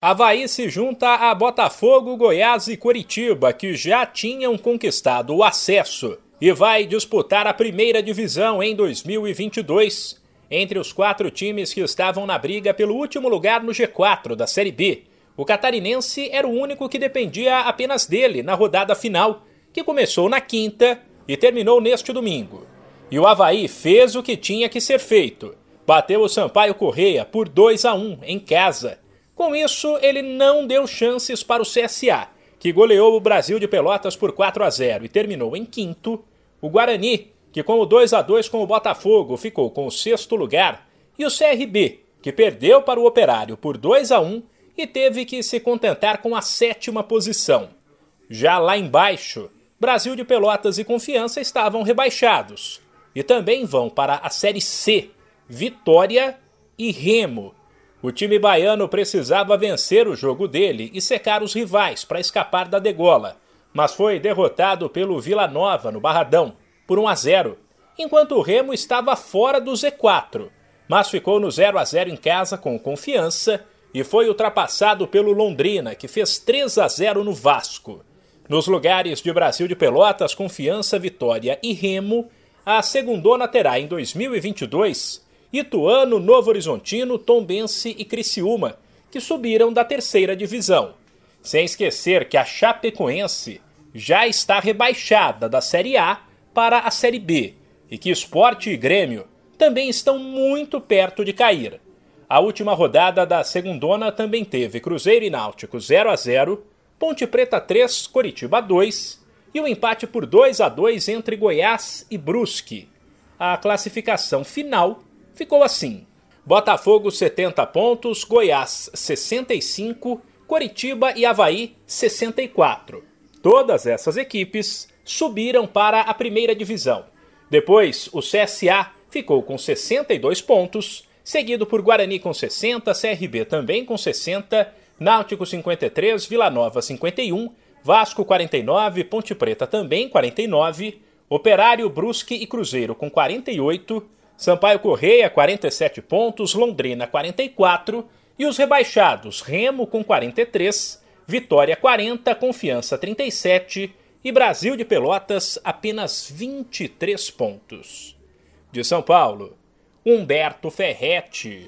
Havaí se junta a Botafogo, Goiás e Curitiba, que já tinham conquistado o acesso e vai disputar a primeira divisão em 2022. Entre os quatro times que estavam na briga pelo último lugar no G4 da Série B, o catarinense era o único que dependia apenas dele na rodada final, que começou na quinta e terminou neste domingo. E o Havaí fez o que tinha que ser feito. Bateu o Sampaio Correia por 2 a 1 em casa com isso, ele não deu chances para o CSA, que goleou o Brasil de Pelotas por 4 a 0 e terminou em quinto. O Guarani, que com o 2 a 2 com o Botafogo ficou com o sexto lugar, e o CRB, que perdeu para o Operário por 2 a 1 e teve que se contentar com a sétima posição. Já lá embaixo, Brasil de Pelotas e Confiança estavam rebaixados e também vão para a Série C, Vitória e Remo, o time baiano precisava vencer o jogo dele e secar os rivais para escapar da degola, mas foi derrotado pelo Vila Nova no Barradão por 1 a 0, enquanto o Remo estava fora do Z4, mas ficou no 0 a 0 em casa com confiança e foi ultrapassado pelo Londrina, que fez 3 a 0 no Vasco. Nos lugares de Brasil de Pelotas, Confiança, Vitória e Remo, a segundona terá em 2022 Ituano, Novo Horizontino, Tombense e Criciúma, que subiram da terceira divisão. Sem esquecer que a Chapecoense já está rebaixada da Série A para a Série B e que Esporte e Grêmio também estão muito perto de cair. A última rodada da segundona também teve Cruzeiro e Náutico 0 a 0, Ponte Preta 3, Coritiba 2 e o um empate por 2 a 2 entre Goiás e Brusque. A classificação final ficou assim: Botafogo 70 pontos, Goiás 65, Coritiba e Havaí 64. Todas essas equipes subiram para a primeira divisão. Depois, o CSA ficou com 62 pontos, seguido por Guarani com 60, CRB também com 60, Náutico 53, Vila Nova 51, Vasco 49, Ponte Preta também 49, Operário, Brusque e Cruzeiro com 48, Sampaio Correia, 47 pontos, Londrina, 44 e os rebaixados Remo com 43, Vitória 40, Confiança 37 e Brasil de Pelotas apenas 23 pontos. De São Paulo, Humberto Ferretti.